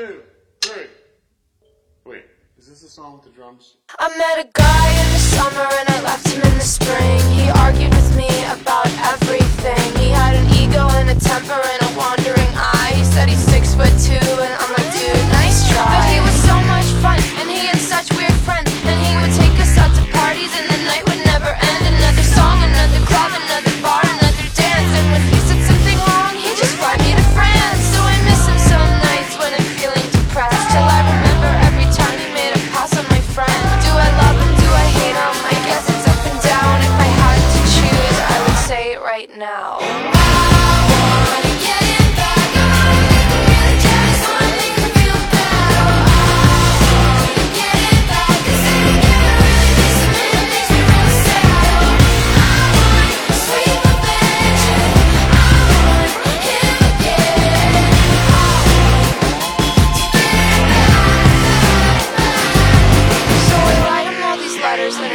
two, three. Wait, is this the song with the drums? I met a guy right now.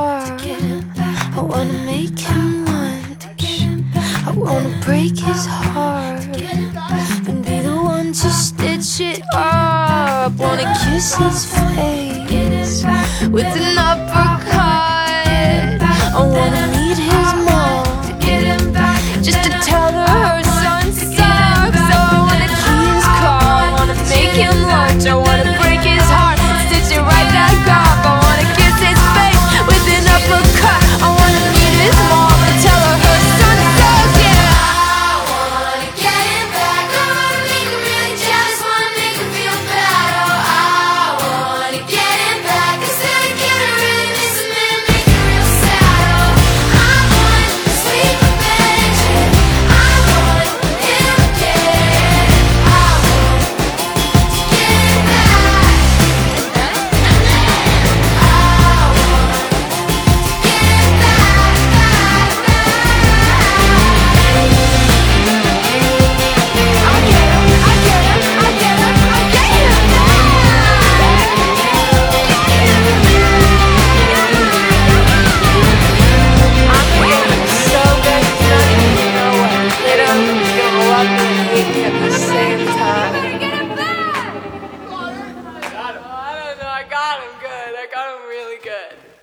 I wanna make him lunch. I wanna break his heart and be the one to stitch it up. Wanna kiss his face with an uppercut. got him good. I got him really good.